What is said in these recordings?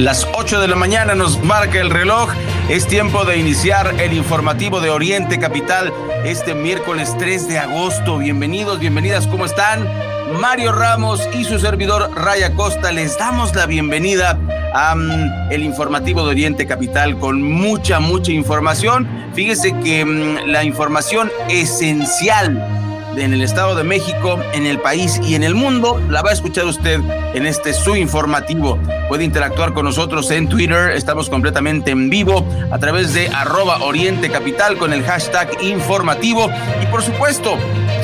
Las 8 de la mañana nos marca el reloj. Es tiempo de iniciar el informativo de Oriente Capital este miércoles 3 de agosto. Bienvenidos, bienvenidas, ¿cómo están? Mario Ramos y su servidor Raya Costa les damos la bienvenida a mm, el informativo de Oriente Capital con mucha, mucha información. Fíjese que mm, la información esencial en el Estado de México, en el país y en el mundo, la va a escuchar usted en este su informativo. Puede interactuar con nosotros en Twitter, estamos completamente en vivo a través de arroba Oriente Capital con el hashtag informativo y por supuesto,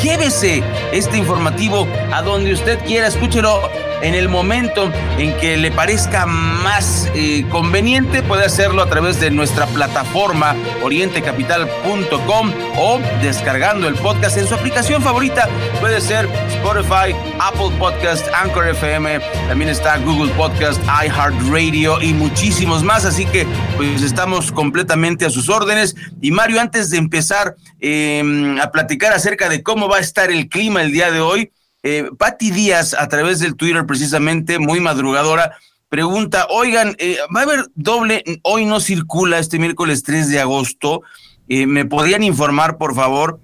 llévese este informativo a donde usted quiera, escúchelo en el momento en que le parezca más eh, conveniente, puede hacerlo a través de nuestra plataforma orientecapital.com o descargando el podcast en su aplicación favorita. Puede ser Spotify, Apple Podcast, Anchor FM, también está Google Podcast, iHeartRadio y muchísimos más. Así que pues estamos completamente a sus órdenes. Y Mario, antes de empezar em, a platicar acerca de cómo va a estar el clima el día de hoy, eh, Patti Díaz, a través del Twitter precisamente, muy madrugadora, pregunta, oigan, eh, ¿va a haber doble? Hoy no circula este miércoles 3 de agosto. Eh, ¿Me podrían informar, por favor?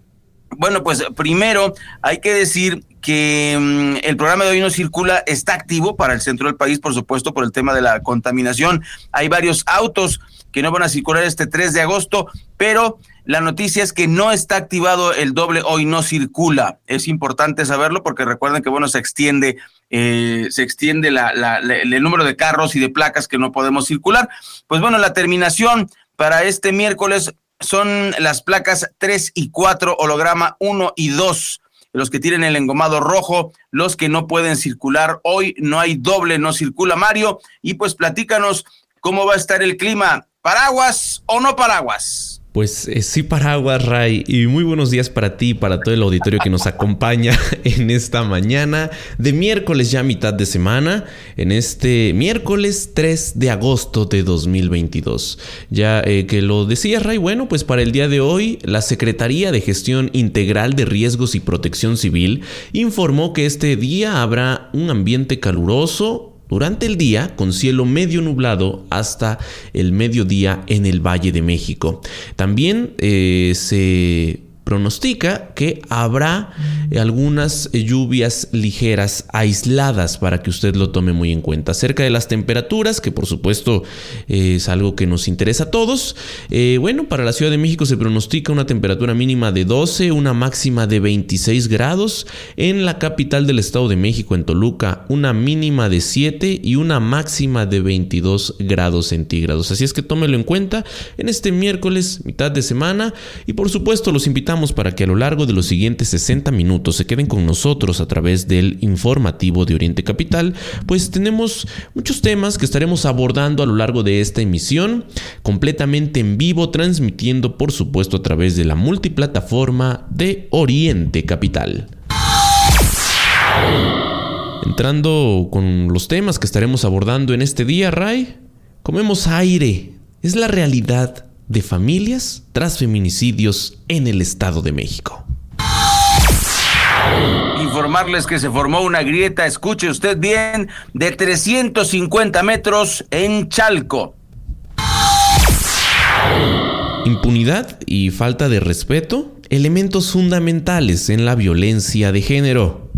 Bueno, pues primero hay que decir que mm, el programa de hoy no circula, está activo para el centro del país, por supuesto, por el tema de la contaminación. Hay varios autos que no van a circular este 3 de agosto, pero la noticia es que no está activado el doble hoy no circula. Es importante saberlo porque recuerden que bueno se extiende eh, se extiende el número de carros y de placas que no podemos circular. Pues bueno, la terminación para este miércoles son las placas 3 y 4, holograma 1 y 2 los que tienen el engomado rojo, los que no pueden circular. Hoy no hay doble, no circula Mario. Y pues platícanos cómo va a estar el clima. ¿Paraguas o no paraguas? Pues eh, sí, paraguas, Ray. Y muy buenos días para ti y para todo el auditorio que nos acompaña en esta mañana de miércoles, ya mitad de semana, en este miércoles 3 de agosto de 2022. Ya eh, que lo decía, Ray, bueno, pues para el día de hoy, la Secretaría de Gestión Integral de Riesgos y Protección Civil informó que este día habrá un ambiente caluroso durante el día con cielo medio nublado hasta el mediodía en el Valle de México. También eh, se pronostica que habrá algunas lluvias ligeras aisladas para que usted lo tome muy en cuenta. Acerca de las temperaturas, que por supuesto es algo que nos interesa a todos. Eh, bueno, para la Ciudad de México se pronostica una temperatura mínima de 12, una máxima de 26 grados. En la capital del Estado de México, en Toluca, una mínima de 7 y una máxima de 22 grados centígrados. Así es que tómelo en cuenta en este miércoles, mitad de semana. Y por supuesto los invitamos para que a lo largo de los siguientes 60 minutos se queden con nosotros a través del informativo de Oriente Capital, pues tenemos muchos temas que estaremos abordando a lo largo de esta emisión, completamente en vivo, transmitiendo por supuesto a través de la multiplataforma de Oriente Capital. Entrando con los temas que estaremos abordando en este día, Ray, comemos aire. Es la realidad de familias tras feminicidios en el Estado de México. Informarles que se formó una grieta, escuche usted bien, de 350 metros en Chalco. Impunidad y falta de respeto, elementos fundamentales en la violencia de género.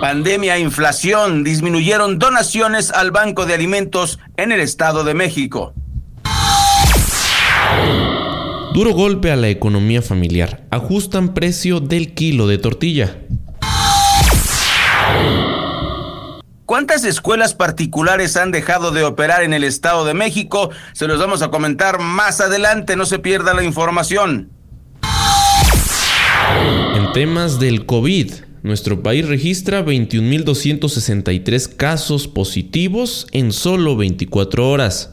Pandemia e inflación disminuyeron donaciones al Banco de Alimentos en el Estado de México. Duro golpe a la economía familiar. Ajustan precio del kilo de tortilla. ¿Cuántas escuelas particulares han dejado de operar en el Estado de México? Se los vamos a comentar más adelante, no se pierda la información. En temas del COVID, nuestro país registra 21.263 casos positivos en solo 24 horas.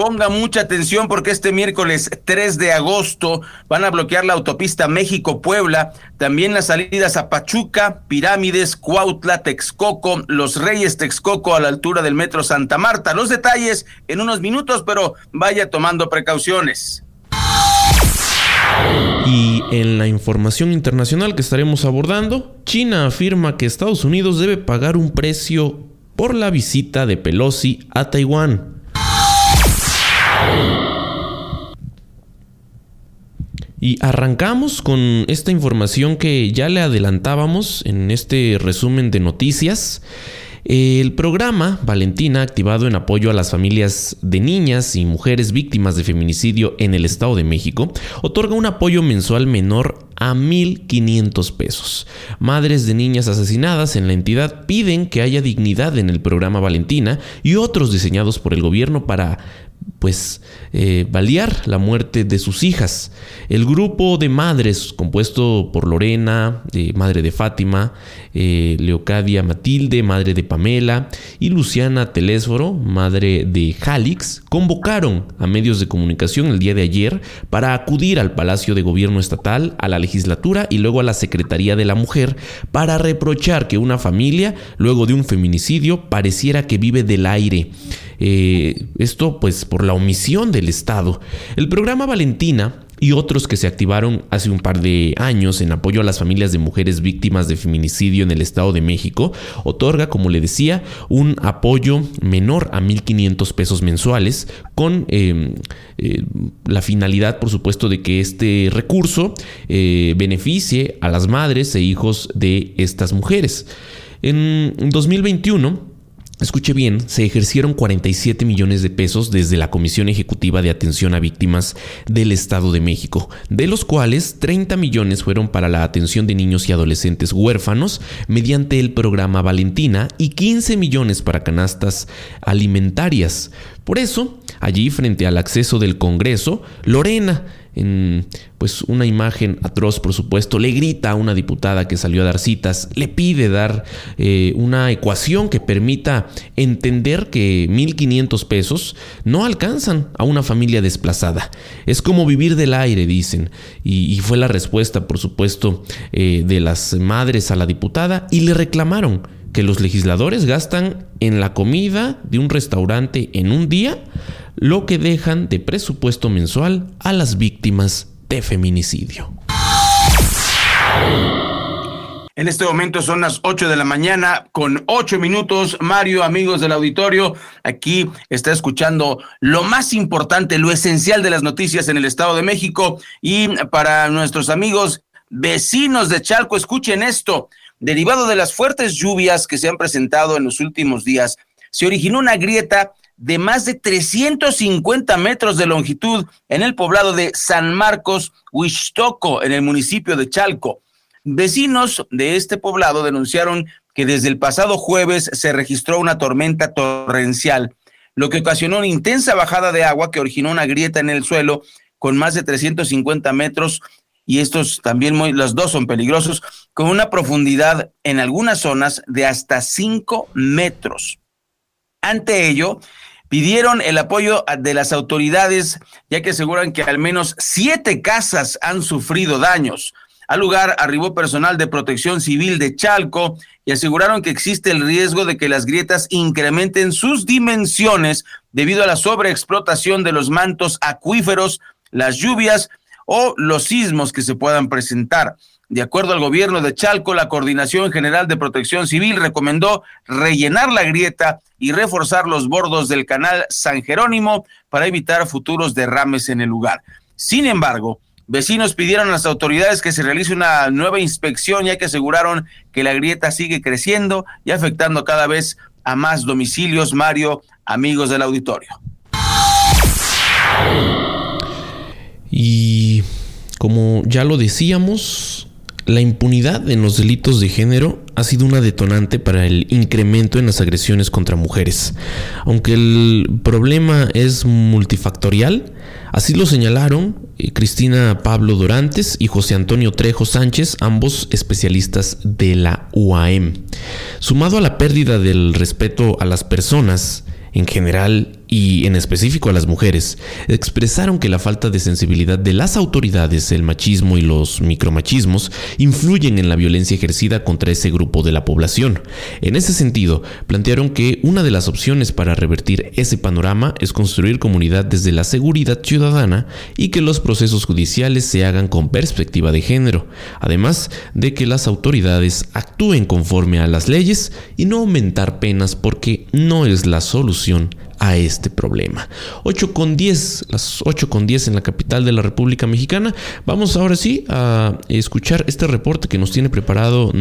Ponga mucha atención porque este miércoles 3 de agosto van a bloquear la autopista México-Puebla, también las salidas a Pachuca, Pirámides, Cuautla, Texcoco, Los Reyes Texcoco a la altura del metro Santa Marta. Los detalles en unos minutos, pero vaya tomando precauciones. Y en la información internacional que estaremos abordando, China afirma que Estados Unidos debe pagar un precio por la visita de Pelosi a Taiwán. Y arrancamos con esta información que ya le adelantábamos en este resumen de noticias. El programa Valentina, activado en apoyo a las familias de niñas y mujeres víctimas de feminicidio en el Estado de México, otorga un apoyo mensual menor a 1.500 pesos. Madres de niñas asesinadas en la entidad piden que haya dignidad en el programa Valentina y otros diseñados por el gobierno para pues eh, la muerte de sus hijas. El grupo de madres, compuesto por Lorena, madre de Fátima, eh, Leocadia Matilde, madre de Pamela, y Luciana Telésforo, madre de Jalix, convocaron a medios de comunicación el día de ayer para acudir al Palacio de Gobierno Estatal, a la legislatura y luego a la Secretaría de la Mujer para reprochar que una familia, luego de un feminicidio, pareciera que vive del aire. Eh, esto pues por la omisión del Estado. El programa Valentina y otros que se activaron hace un par de años en apoyo a las familias de mujeres víctimas de feminicidio en el Estado de México, otorga, como le decía, un apoyo menor a 1.500 pesos mensuales con em, eh, la finalidad, por supuesto, de que este recurso eh, beneficie a las madres e hijos de estas mujeres. En 2021, Escuche bien, se ejercieron 47 millones de pesos desde la Comisión Ejecutiva de Atención a Víctimas del Estado de México, de los cuales 30 millones fueron para la atención de niños y adolescentes huérfanos mediante el programa Valentina y 15 millones para canastas alimentarias. Por eso, allí frente al acceso del Congreso, Lorena, en pues una imagen atroz, por supuesto, le grita a una diputada que salió a dar citas, le pide dar eh, una ecuación que permita entender que 1.500 pesos no alcanzan a una familia desplazada. Es como vivir del aire, dicen. Y, fue la respuesta, por supuesto, eh, de las madres a la diputada y le reclamaron que los legisladores gastan en la comida de un restaurante en un día lo que dejan de presupuesto mensual a las víctimas de feminicidio. En este momento son las 8 de la mañana con 8 minutos. Mario, amigos del auditorio, aquí está escuchando lo más importante, lo esencial de las noticias en el Estado de México. Y para nuestros amigos vecinos de Chalco, escuchen esto. Derivado de las fuertes lluvias que se han presentado en los últimos días, se originó una grieta de más de 350 metros de longitud en el poblado de San Marcos, Huixtoco, en el municipio de Chalco. Vecinos de este poblado denunciaron que desde el pasado jueves se registró una tormenta torrencial, lo que ocasionó una intensa bajada de agua que originó una grieta en el suelo con más de 350 metros y estos también, los dos son peligrosos, con una profundidad en algunas zonas de hasta 5 metros. Ante ello, pidieron el apoyo de las autoridades, ya que aseguran que al menos siete casas han sufrido daños. Al lugar arribó personal de protección civil de Chalco y aseguraron que existe el riesgo de que las grietas incrementen sus dimensiones debido a la sobreexplotación de los mantos acuíferos, las lluvias o los sismos que se puedan presentar. De acuerdo al gobierno de Chalco, la Coordinación General de Protección Civil recomendó rellenar la grieta y reforzar los bordos del canal San Jerónimo para evitar futuros derrames en el lugar. Sin embargo, vecinos pidieron a las autoridades que se realice una nueva inspección ya que aseguraron que la grieta sigue creciendo y afectando cada vez a más domicilios. Mario, amigos del auditorio. Y como ya lo decíamos, la impunidad en los delitos de género ha sido una detonante para el incremento en las agresiones contra mujeres. Aunque el problema es multifactorial, así lo señalaron eh, Cristina Pablo Dorantes y José Antonio Trejo Sánchez, ambos especialistas de la UAM. Sumado a la pérdida del respeto a las personas, en general y en específico a las mujeres, expresaron que la falta de sensibilidad de las autoridades, el machismo y los micromachismos influyen en la violencia ejercida contra ese grupo de la población. En ese sentido, plantearon que una de las opciones para revertir ese panorama es construir comunidad desde la seguridad ciudadana y que los procesos judiciales se hagan con perspectiva de género, además de que las autoridades actúen conforme a las leyes y no aumentar penas porque no es la solución a este problema. 8 con 10, las 8 con 10 en la capital de la República Mexicana. Vamos ahora sí a escuchar este reporte que nos tiene preparado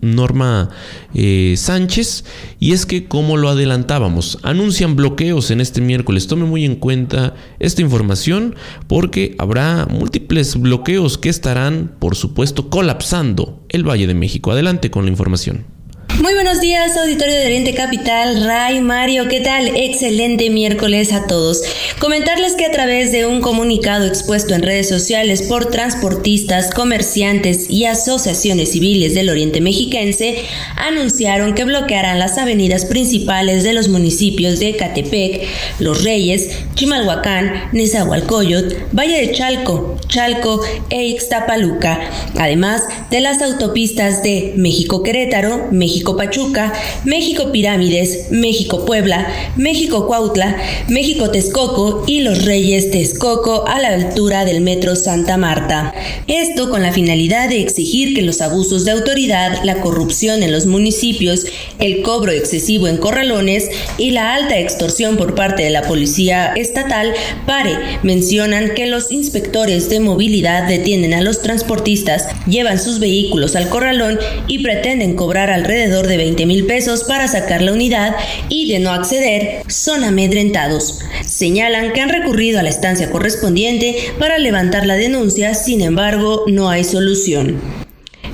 Norma eh, Sánchez. Y es que, como lo adelantábamos, anuncian bloqueos en este miércoles. Tome muy en cuenta esta información porque habrá múltiples bloqueos que estarán, por supuesto, colapsando el Valle de México. Adelante con la información. Muy buenos días, auditorio de Oriente Capital, Ray, Mario, ¿qué tal? Excelente miércoles a todos. Comentarles que a través de un comunicado expuesto en redes sociales por transportistas, comerciantes y asociaciones civiles del Oriente Mexiquense, anunciaron que bloquearán las avenidas principales de los municipios de Catepec, Los Reyes, Chimalhuacán, Nezahualcóyotl, Valle de Chalco, Chalco e Ixtapaluca, además de las autopistas de México-Querétaro, México Pachuca, México Pirámides, México Puebla, México Cuautla, México Texcoco y Los Reyes Texcoco a la altura del Metro Santa Marta. Esto con la finalidad de exigir que los abusos de autoridad, la corrupción en los municipios, el cobro excesivo en corralones y la alta extorsión por parte de la policía estatal pare. Mencionan que los inspectores de movilidad detienen a los transportistas, llevan sus vehículos al corralón y pretenden cobrar alrededor de 20 mil pesos para sacar la unidad y de no acceder son amedrentados. Señalan que han recurrido a la estancia correspondiente para levantar la denuncia, sin embargo no hay solución.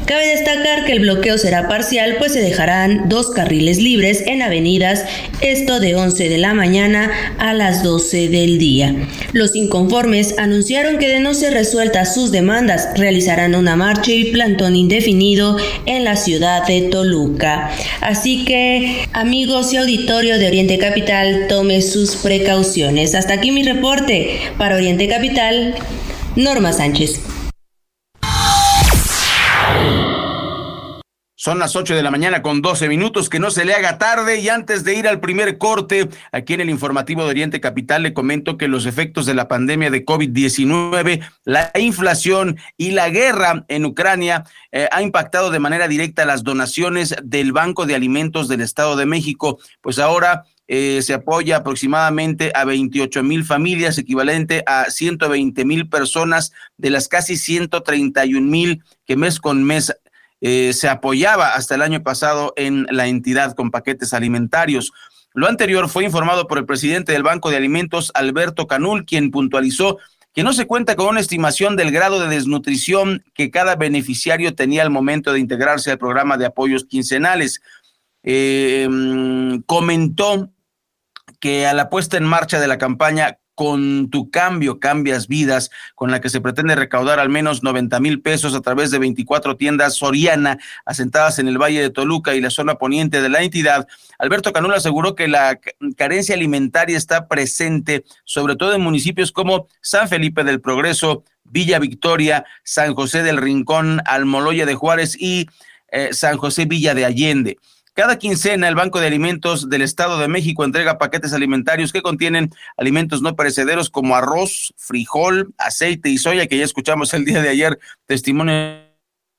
Cabe destacar que el bloqueo será parcial, pues se dejarán dos carriles libres en avenidas, esto de 11 de la mañana a las 12 del día. Los inconformes anunciaron que de no ser resueltas sus demandas, realizarán una marcha y plantón indefinido en la ciudad de Toluca. Así que, amigos y auditorio de Oriente Capital, tome sus precauciones. Hasta aquí mi reporte para Oriente Capital, Norma Sánchez. Son las 8 de la mañana con 12 minutos, que no se le haga tarde. Y antes de ir al primer corte, aquí en el informativo de Oriente Capital le comento que los efectos de la pandemia de COVID-19, la inflación y la guerra en Ucrania eh, ha impactado de manera directa las donaciones del Banco de Alimentos del Estado de México, pues ahora eh, se apoya aproximadamente a 28 mil familias, equivalente a 120 mil personas de las casi 131 mil que mes con mes eh, se apoyaba hasta el año pasado en la entidad con paquetes alimentarios. Lo anterior fue informado por el presidente del Banco de Alimentos, Alberto Canul, quien puntualizó que no se cuenta con una estimación del grado de desnutrición que cada beneficiario tenía al momento de integrarse al programa de apoyos quincenales. Eh, mm, comentó que a la puesta en marcha de la campaña con tu cambio cambias vidas, con la que se pretende recaudar al menos 90 mil pesos a través de 24 tiendas Soriana asentadas en el Valle de Toluca y la zona poniente de la entidad. Alberto Canula aseguró que la carencia alimentaria está presente, sobre todo en municipios como San Felipe del Progreso, Villa Victoria, San José del Rincón, Almoloya de Juárez y eh, San José Villa de Allende. Cada quincena, el Banco de Alimentos del Estado de México entrega paquetes alimentarios que contienen alimentos no perecederos como arroz, frijol, aceite y soya, que ya escuchamos el día de ayer, testimonios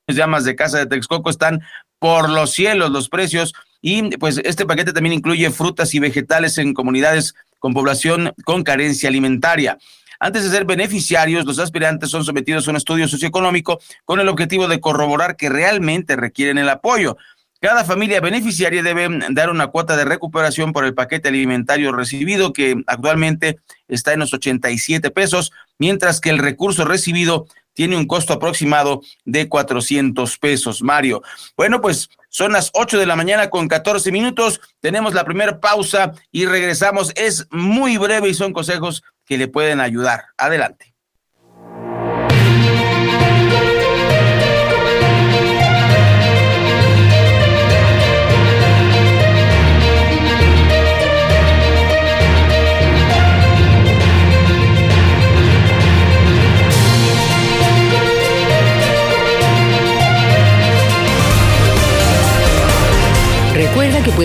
de amas de casa de Texcoco están por los cielos los precios y pues este paquete también incluye frutas y vegetales en comunidades con población con carencia alimentaria. Antes de ser beneficiarios, los aspirantes son sometidos a un estudio socioeconómico con el objetivo de corroborar que realmente requieren el apoyo. Cada familia beneficiaria debe dar una cuota de recuperación por el paquete alimentario recibido, que actualmente está en los 87 pesos, mientras que el recurso recibido tiene un costo aproximado de 400 pesos. Mario, bueno, pues son las 8 de la mañana con 14 minutos. Tenemos la primera pausa y regresamos. Es muy breve y son consejos que le pueden ayudar. Adelante.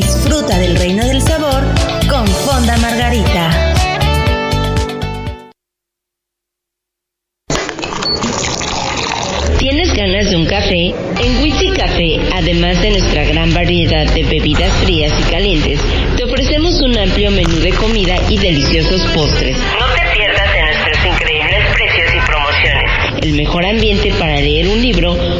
disfruta del reino del sabor con Fonda Margarita. ¿Tienes ganas de un café? En Witsi Café, además de nuestra gran variedad de bebidas frías y calientes, te ofrecemos un amplio menú de comida y deliciosos postres. No te pierdas de nuestros increíbles precios y promociones. El mejor ambiente para leer un libro o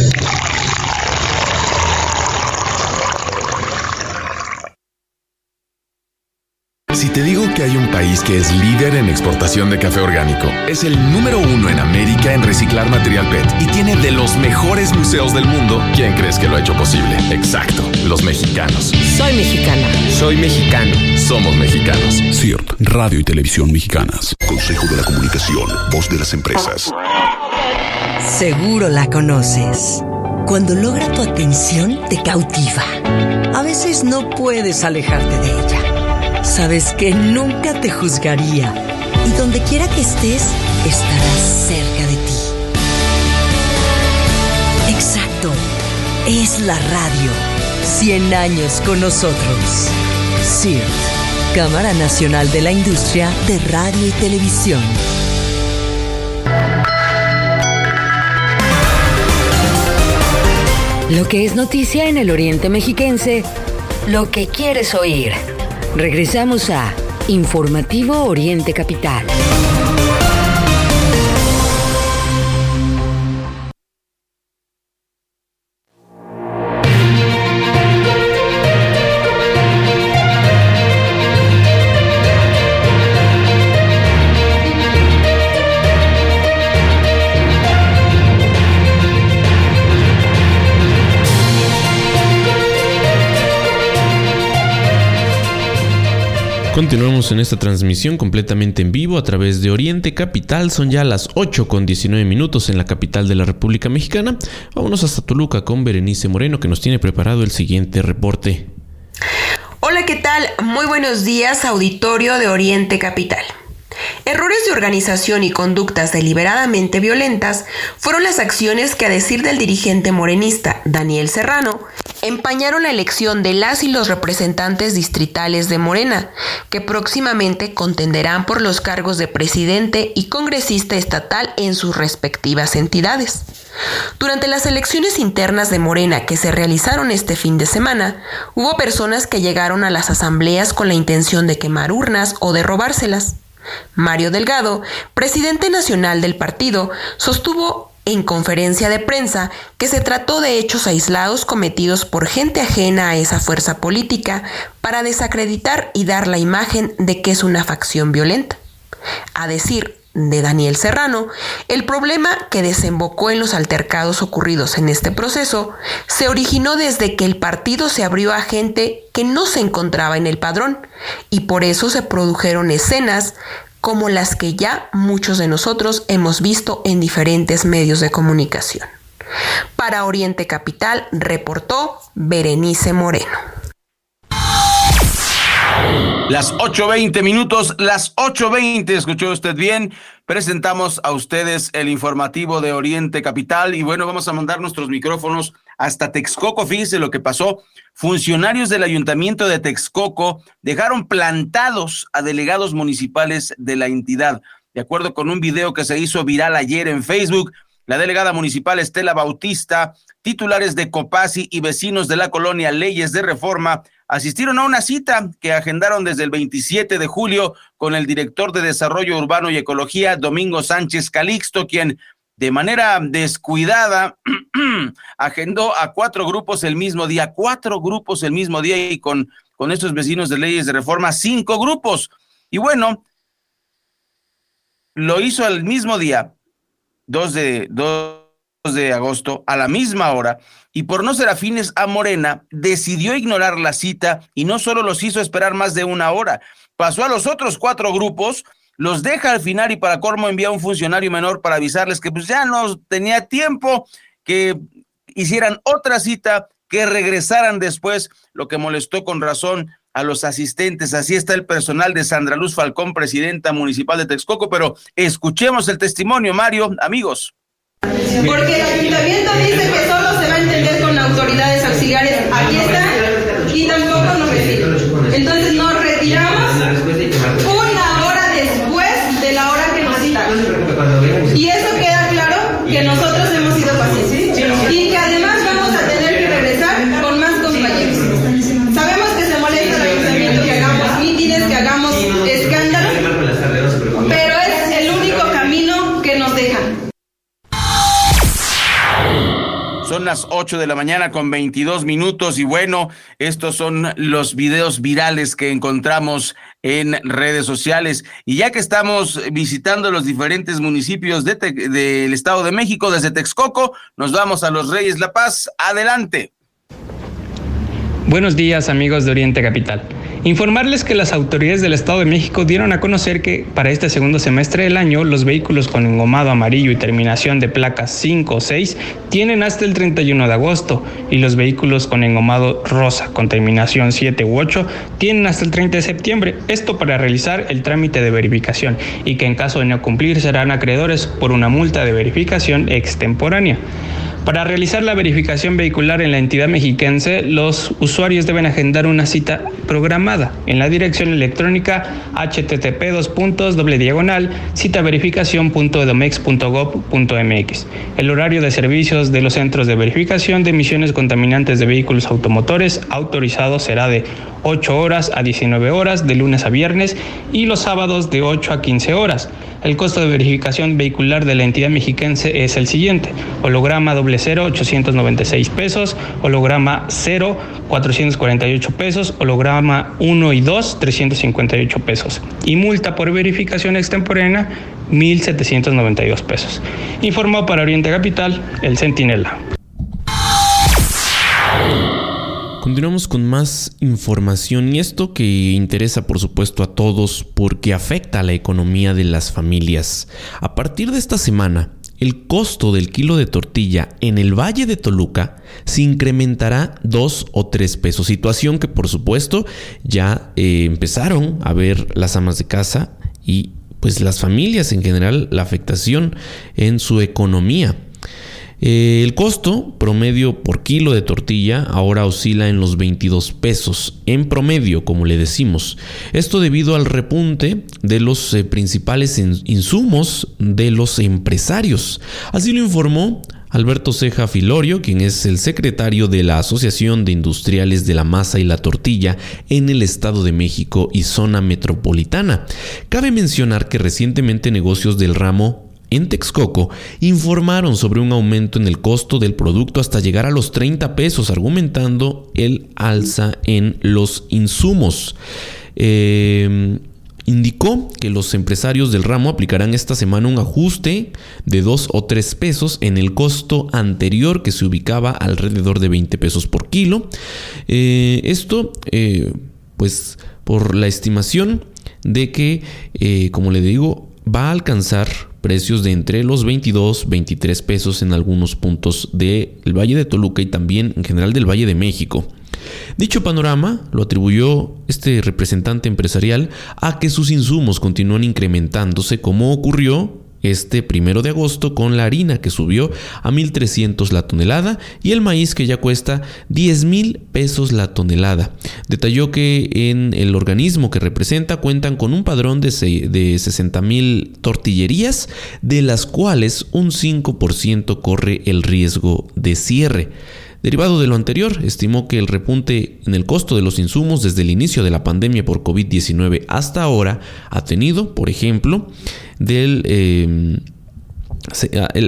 Si te digo que hay un país que es líder en exportación de café orgánico, es el número uno en América en reciclar material PET y tiene de los mejores museos del mundo, ¿quién crees que lo ha hecho posible? Exacto, los mexicanos. Soy mexicana. Soy mexicano. Somos mexicanos. CIRT, Radio y Televisión Mexicanas. Consejo de la Comunicación, voz de las empresas. Seguro la conoces. Cuando logra tu atención, te cautiva. A veces no puedes alejarte de ella. Sabes que nunca te juzgaría y donde quiera que estés, estarás cerca de ti. Exacto. Es la radio. 100 años con nosotros. CIRT, Cámara Nacional de la Industria de Radio y Televisión. Lo que es noticia en el Oriente Mexiquense, lo que quieres oír. Regresamos a Informativo Oriente Capital. Continuamos en esta transmisión completamente en vivo a través de Oriente Capital. Son ya las 8 con 19 minutos en la capital de la República Mexicana. Vámonos hasta Toluca con Berenice Moreno que nos tiene preparado el siguiente reporte. Hola, ¿qué tal? Muy buenos días, auditorio de Oriente Capital. Errores de organización y conductas deliberadamente violentas fueron las acciones que, a decir del dirigente morenista Daniel Serrano, empañaron la elección de las y los representantes distritales de Morena, que próximamente contenderán por los cargos de presidente y congresista estatal en sus respectivas entidades. Durante las elecciones internas de Morena que se realizaron este fin de semana, hubo personas que llegaron a las asambleas con la intención de quemar urnas o de robárselas. Mario Delgado, presidente nacional del partido, sostuvo en conferencia de prensa que se trató de hechos aislados cometidos por gente ajena a esa fuerza política para desacreditar y dar la imagen de que es una facción violenta. A decir de Daniel Serrano, el problema que desembocó en los altercados ocurridos en este proceso se originó desde que el partido se abrió a gente que no se encontraba en el padrón y por eso se produjeron escenas como las que ya muchos de nosotros hemos visto en diferentes medios de comunicación. Para Oriente Capital reportó Berenice Moreno. Las 8.20 minutos, las 8.20, escuchó usted bien. Presentamos a ustedes el informativo de Oriente Capital y bueno, vamos a mandar nuestros micrófonos hasta Texcoco. Fíjese lo que pasó. Funcionarios del ayuntamiento de Texcoco dejaron plantados a delegados municipales de la entidad. De acuerdo con un video que se hizo viral ayer en Facebook, la delegada municipal Estela Bautista, titulares de Copasi y vecinos de la colonia Leyes de Reforma asistieron a una cita que agendaron desde el 27 de julio con el director de Desarrollo Urbano y Ecología, Domingo Sánchez Calixto, quien de manera descuidada agendó a cuatro grupos el mismo día, cuatro grupos el mismo día y con, con estos vecinos de leyes de reforma, cinco grupos. Y bueno, lo hizo el mismo día, 2 de, 2 de agosto, a la misma hora, y por no ser afines a Morena, decidió ignorar la cita y no solo los hizo esperar más de una hora, pasó a los otros cuatro grupos, los deja al final y para Cormo envía a un funcionario menor para avisarles que pues ya no tenía tiempo, que hicieran otra cita, que regresaran después, lo que molestó con razón a los asistentes. Así está el personal de Sandra Luz Falcón, presidenta municipal de Texcoco, pero escuchemos el testimonio, Mario, amigos. Porque el ayuntamiento dice que solo se va a entender con autoridades auxiliares. Aquí está Son las 8 de la mañana con 22 minutos y bueno, estos son los videos virales que encontramos en redes sociales. Y ya que estamos visitando los diferentes municipios de del Estado de México desde Texcoco, nos vamos a Los Reyes La Paz. Adelante. Buenos días amigos de Oriente Capital. Informarles que las autoridades del Estado de México dieron a conocer que para este segundo semestre del año los vehículos con engomado amarillo y terminación de placas 5 o 6 tienen hasta el 31 de agosto y los vehículos con engomado rosa con terminación 7 u 8 tienen hasta el 30 de septiembre. Esto para realizar el trámite de verificación y que en caso de no cumplir serán acreedores por una multa de verificación extemporánea. Para realizar la verificación vehicular en la entidad mexiquense, los usuarios deben agendar una cita programada en la dirección electrónica http citaverificación.edomex.gov.mx. El horario de servicios de los centros de verificación de emisiones contaminantes de vehículos automotores autorizados será de 8 horas a 19 horas de lunes a viernes y los sábados de 8 a 15 horas. El costo de verificación vehicular de la entidad mexiquense es el siguiente. Holograma doble cero, 896 pesos. Holograma 0, 448 pesos. Holograma 1 y 2, 358 pesos. Y multa por verificación extemporánea, 1.792 pesos. Informó para Oriente Capital, el Centinela. Continuamos con más información y esto que interesa por supuesto a todos porque afecta a la economía de las familias. A partir de esta semana, el costo del kilo de tortilla en el Valle de Toluca se incrementará dos o tres pesos, situación que por supuesto ya eh, empezaron a ver las amas de casa y pues las familias en general la afectación en su economía. Eh, el costo promedio por kilo de tortilla ahora oscila en los 22 pesos, en promedio, como le decimos. Esto debido al repunte de los eh, principales insumos de los empresarios. Así lo informó Alberto Ceja Filorio, quien es el secretario de la Asociación de Industriales de la Masa y la Tortilla en el Estado de México y zona metropolitana. Cabe mencionar que recientemente negocios del ramo en Texcoco informaron sobre un aumento en el costo del producto hasta llegar a los 30 pesos, argumentando el alza en los insumos. Eh, indicó que los empresarios del ramo aplicarán esta semana un ajuste de 2 o 3 pesos en el costo anterior que se ubicaba alrededor de 20 pesos por kilo. Eh, esto, eh, pues, por la estimación de que, eh, como le digo, va a alcanzar precios de entre los 22, 23 pesos en algunos puntos del Valle de Toluca y también en general del Valle de México. Dicho panorama lo atribuyó este representante empresarial a que sus insumos continúan incrementándose como ocurrió este primero de agosto con la harina que subió a 1.300 la tonelada y el maíz que ya cuesta 10 mil pesos la tonelada. Detalló que en el organismo que representa cuentan con un padrón de, de 60 mil tortillerías, de las cuales un 5% corre el riesgo de cierre. Derivado de lo anterior, estimó que el repunte en el costo de los insumos desde el inicio de la pandemia por COVID-19 hasta ahora ha tenido, por ejemplo, del... Eh,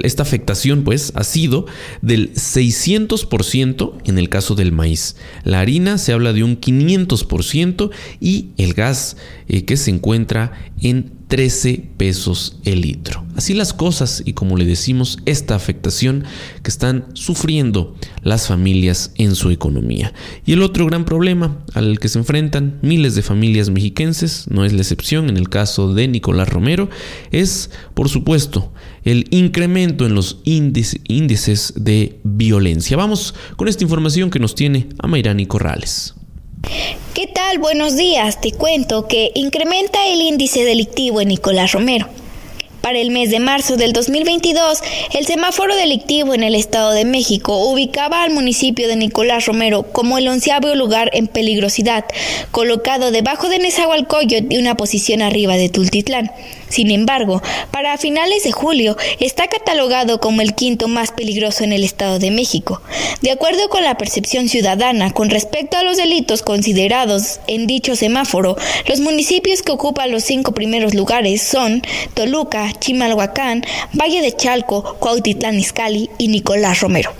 esta afectación pues ha sido del 600% en el caso del maíz. La harina se habla de un 500% y el gas eh, que se encuentra en 13 pesos el litro. Así las cosas y como le decimos, esta afectación que están sufriendo las familias en su economía. Y el otro gran problema al que se enfrentan miles de familias mexiquenses, no es la excepción en el caso de Nicolás Romero, es por supuesto el incremento en los índices de violencia. Vamos con esta información que nos tiene Amairani Corrales. ¿Qué tal? Buenos días. Te cuento que incrementa el índice delictivo en Nicolás Romero. Para el mes de marzo del 2022, el semáforo delictivo en el Estado de México ubicaba al municipio de Nicolás Romero como el onceavo lugar en peligrosidad, colocado debajo de Nezahualcóyotl y una posición arriba de Tultitlán. Sin embargo, para finales de julio está catalogado como el quinto más peligroso en el Estado de México. De acuerdo con la percepción ciudadana con respecto a los delitos considerados en dicho semáforo, los municipios que ocupan los cinco primeros lugares son Toluca, Chimalhuacán, Valle de Chalco, Cuautitlán Izcalli y Nicolás Romero.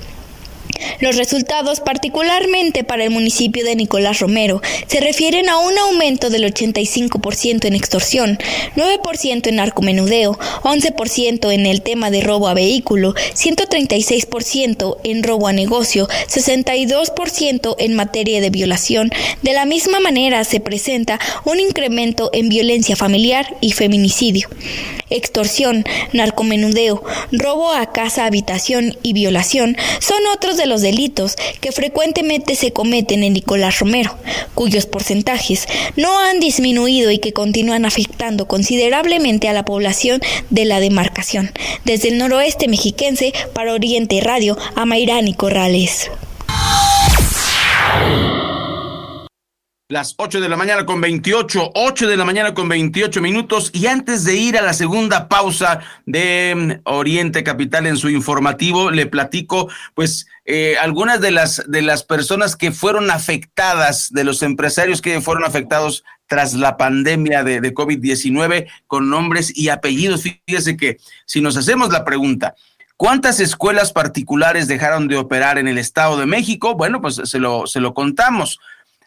Los resultados, particularmente para el municipio de Nicolás Romero, se refieren a un aumento del 85% en extorsión, 9% en narcomenudeo, 11% en el tema de robo a vehículo, 136% en robo a negocio, 62% en materia de violación. De la misma manera se presenta un incremento en violencia familiar y feminicidio. Extorsión, narcomenudeo, robo a casa, habitación y violación son otros de los delitos que frecuentemente se cometen en Nicolás Romero, cuyos porcentajes no han disminuido y que continúan afectando considerablemente a la población de la demarcación. Desde el noroeste mexiquense para Oriente Radio, a Mayrani Corrales. Las 8 de la mañana con 28, 8 de la mañana con 28 minutos. Y antes de ir a la segunda pausa de mm, Oriente Capital en su informativo, le platico, pues, eh, algunas de las, de las personas que fueron afectadas, de los empresarios que fueron afectados tras la pandemia de, de COVID-19, con nombres y apellidos. Fíjese que si nos hacemos la pregunta, ¿Cuántas escuelas particulares dejaron de operar en el Estado de México? Bueno, pues se lo, se lo contamos.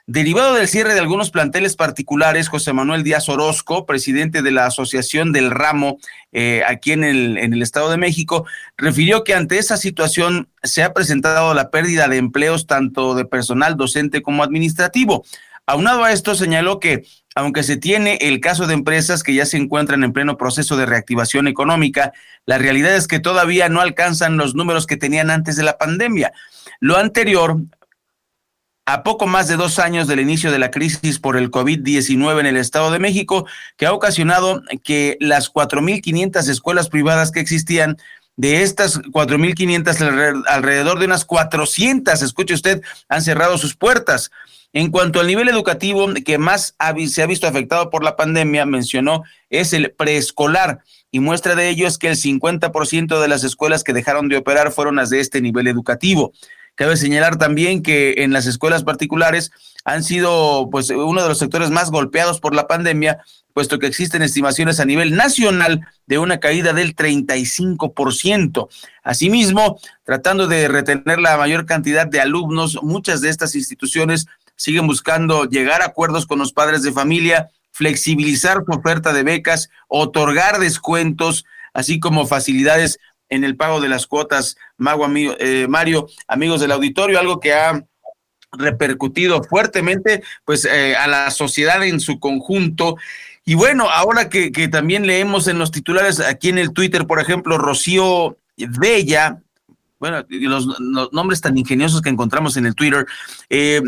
Derivado del cierre de algunos planteles particulares, José Manuel Díaz Orozco, presidente de la Asociación del Ramo eh, aquí en el, en el Estado de México, refirió que ante esa situación se ha presentado la pérdida de empleos tanto de personal docente como administrativo. Aunado a esto, señaló que aunque se tiene el caso de empresas que ya se encuentran en pleno proceso de reactivación económica, la realidad es que todavía no alcanzan los números que tenían antes de la pandemia. Lo anterior a poco más de dos años del inicio de la crisis por el COVID-19 en el Estado de México, que ha ocasionado que las 4.500 escuelas privadas que existían, de estas 4.500, alrededor de unas 400, escuche usted, han cerrado sus puertas. En cuanto al nivel educativo que más se ha visto afectado por la pandemia, mencionó, es el preescolar. Y muestra de ello es que el 50% de las escuelas que dejaron de operar fueron las de este nivel educativo. Cabe señalar también que en las escuelas particulares han sido pues uno de los sectores más golpeados por la pandemia, puesto que existen estimaciones a nivel nacional de una caída del 35%. Asimismo, tratando de retener la mayor cantidad de alumnos, muchas de estas instituciones siguen buscando llegar a acuerdos con los padres de familia, flexibilizar su oferta de becas, otorgar descuentos, así como facilidades en el pago de las cuotas, Mago, amigo, eh, Mario, amigos del auditorio, algo que ha repercutido fuertemente pues eh, a la sociedad en su conjunto. Y bueno, ahora que, también leemos en los titulares aquí en el Twitter, por ejemplo, Rocío Bella, bueno, los, nombres tan ingeniosos que encontramos en el Twitter, eh,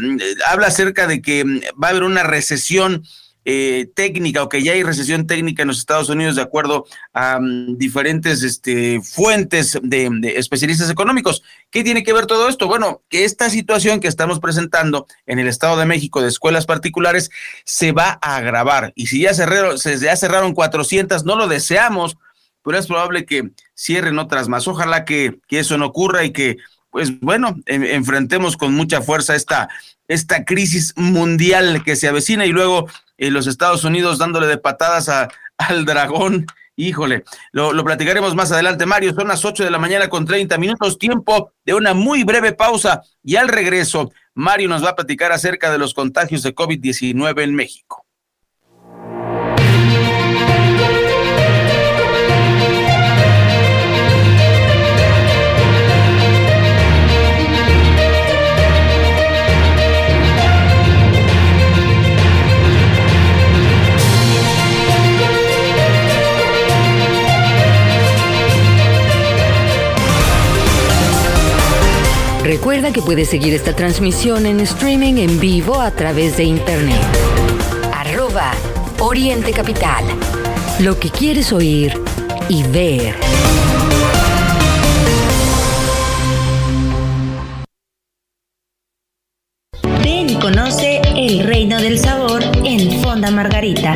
habla acerca de que va a haber una recesión eh, técnica o que ya hay recesión técnica en los Estados Unidos de acuerdo a mm, diferentes este, fuentes de, especialistas económicos. ¿Qué tiene que ver todo esto? Bueno, que esta situación que estamos presentando en el Estado de México de escuelas particulares se va a agravar y si ya cerraron, se ya cerraron 400, no lo deseamos, pero es probable que cierren otras más. Ojalá que, que eso no ocurra y que pues bueno, enfrentemos con mucha fuerza esta, esta crisis mundial que se avecina y luego eh, los Estados Unidos dándole de patadas a, al dragón. Híjole, lo, lo, platicaremos más adelante, Mario. Son las 8 de la mañana con 30 minutos, tiempo de una muy breve pausa. Y al regreso, Mario nos va a platicar acerca de los contagios de COVID-19 en México. Recuerda que puedes seguir esta transmisión en streaming en vivo a través de internet. Arroba Oriente Capital. Lo que quieres oír y ver. Ven y conoce el reino del sabor en Fonda Margarita.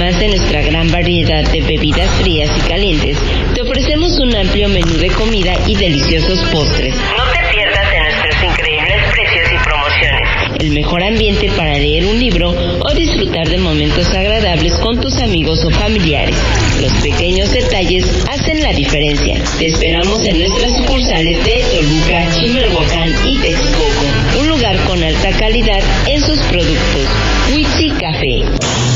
además de nuestra gran variedad de bebidas frías y calientes, te ofrecemos un amplio menú de comida y deliciosos postres. No te pierdas de nuestros increíbles precios y promociones. El mejor ambiente para leer un libro o disfrutar de momentos agradables con tus amigos o familiares. Los pequeños detalles hacen la diferencia. Te esperamos en nuestras sucursales de Toluca, Chimalhuacán y Texcoco. Un lugar con alta calidad en sus productos. Witsi Café.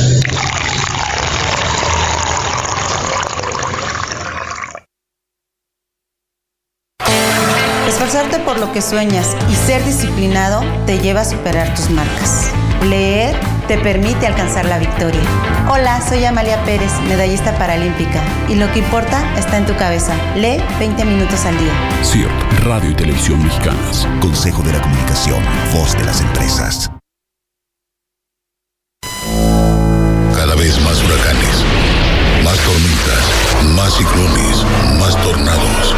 Esforzarte por lo que sueñas y ser disciplinado te lleva a superar tus marcas. Leer te permite alcanzar la victoria. Hola, soy Amalia Pérez, medallista paralímpica, y lo que importa está en tu cabeza. Lee 20 minutos al día. CIRT, Radio y Televisión Mexicanas. Consejo de la Comunicación, voz de las empresas. Cada vez más huracanes, más tormentas, más ciclones, más tornados.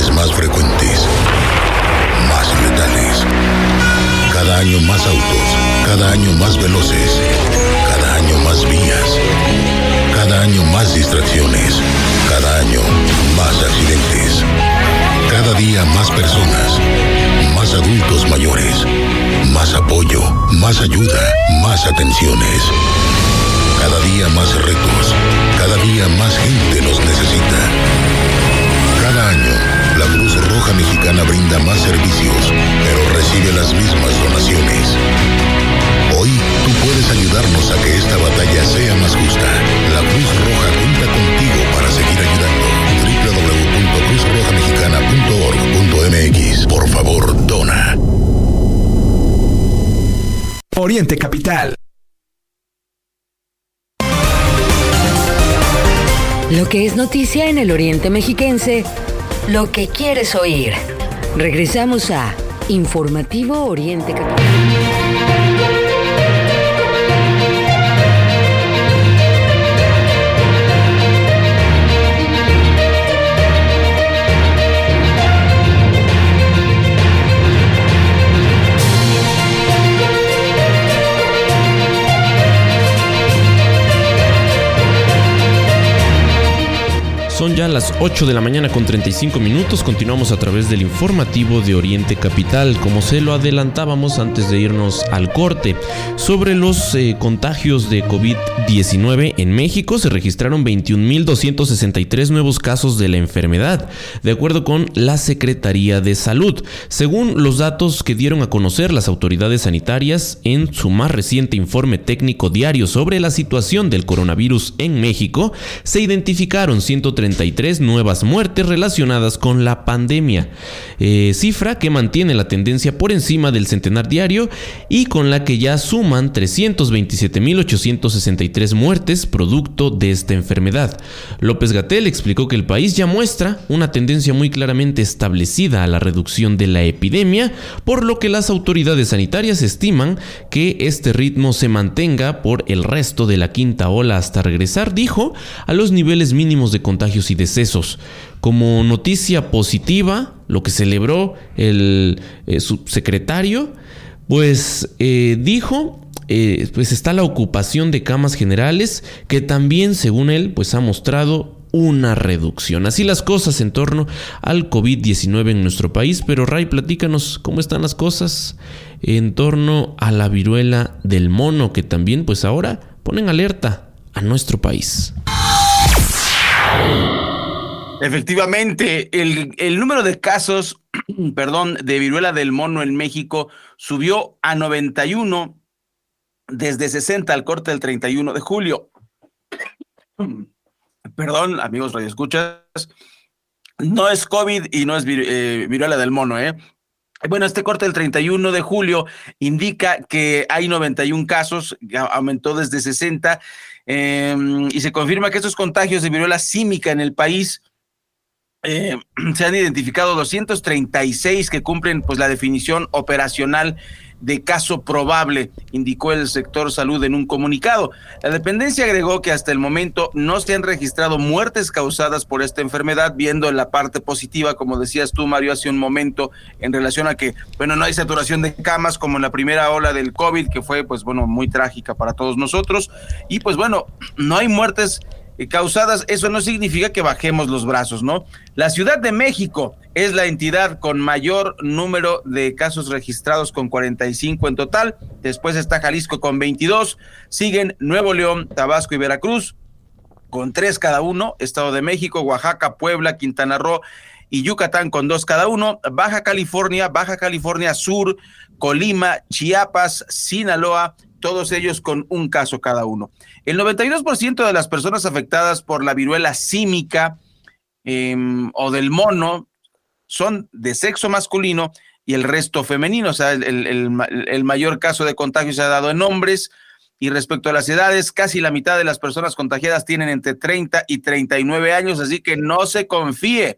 Vez más frecuentes, más letales. Cada año más autos, cada año más veloces, cada año más vías, cada año más distracciones, cada año más accidentes. Cada día más personas, más adultos mayores, más apoyo, más ayuda, más atenciones. Cada día más retos, cada día más gente los necesita. Cada año, Roja Mexicana brinda más servicios, pero recibe las mismas donaciones. Hoy tú puedes ayudarnos a que esta batalla sea más justa. La Cruz Roja cuenta contigo para seguir ayudando. www.cruzrojamexicana.org.mx Por favor, dona. Oriente Capital. Lo que es noticia en el Oriente Mexiquense lo que quieres oír. Regresamos a Informativo Oriente Capital. Son ya las 8 de la mañana con 35 minutos. Continuamos a través del informativo de Oriente Capital, como se lo adelantábamos antes de irnos al corte. Sobre los eh, contagios de COVID-19 en México se registraron 21.263 nuevos casos de la enfermedad, de acuerdo con la Secretaría de Salud. Según los datos que dieron a conocer las autoridades sanitarias en su más reciente informe técnico diario sobre la situación del coronavirus en México, se identificaron 130 nuevas muertes relacionadas con la pandemia, eh, cifra que mantiene la tendencia por encima del centenar diario y con la que ya suman 327.863 muertes producto de esta enfermedad. López Gatel explicó que el país ya muestra una tendencia muy claramente establecida a la reducción de la epidemia, por lo que las autoridades sanitarias estiman que este ritmo se mantenga por el resto de la quinta ola hasta regresar, dijo, a los niveles mínimos de y decesos. Como noticia positiva, lo que celebró el eh, subsecretario, pues eh, dijo eh, pues está la ocupación de camas generales que también según él pues ha mostrado una reducción. Así las cosas en torno al COVID-19 en nuestro país, pero Ray, platícanos cómo están las cosas en torno a la viruela del mono que también pues ahora ponen alerta a nuestro país. Efectivamente, el, número de casos, perdón, de viruela del mono en México subió a 91 desde 60 al corte del 31 de julio. Perdón, amigos radioescuchas, no es COVID y no es eh, viruela del mono, ¿eh? Bueno, este corte del 31 de julio indica que hay 91 casos, aumentó desde 60, em, y se confirma que estos contagios de viruela símica en el país eh, se han identificado 236 que cumplen pues la definición operacional de caso probable, indicó el sector salud en un comunicado. La dependencia agregó que hasta el momento no se han registrado muertes causadas por esta enfermedad, viendo la parte positiva, como decías tú, Mario, hace un momento, en relación a que, bueno, no hay saturación de camas como en la primera ola del COVID, que fue, pues, bueno, muy trágica para todos nosotros. Y, pues, bueno, no hay muertes eh, causadas, eso no significa que bajemos los brazos, ¿no? La Ciudad de México es la entidad con mayor número de casos registrados con 45 en total, después está Jalisco con 22, siguen Nuevo León, Tabasco y Veracruz con tres cada uno, Estado de México, Oaxaca, Puebla, Quintana Roo y Yucatán con dos cada uno, Baja California, Baja California Sur, Colima, Chiapas, Sinaloa, todos ellos con un caso cada uno. El 92% de las personas afectadas por la viruela símica em, o del mono son de sexo masculino y el resto femenino. O sea, el, mayor caso de contagio se ha dado en hombres. Y respecto a las edades, casi la mitad de las personas contagiadas tienen entre 30 y 39 años, así que no se confíe.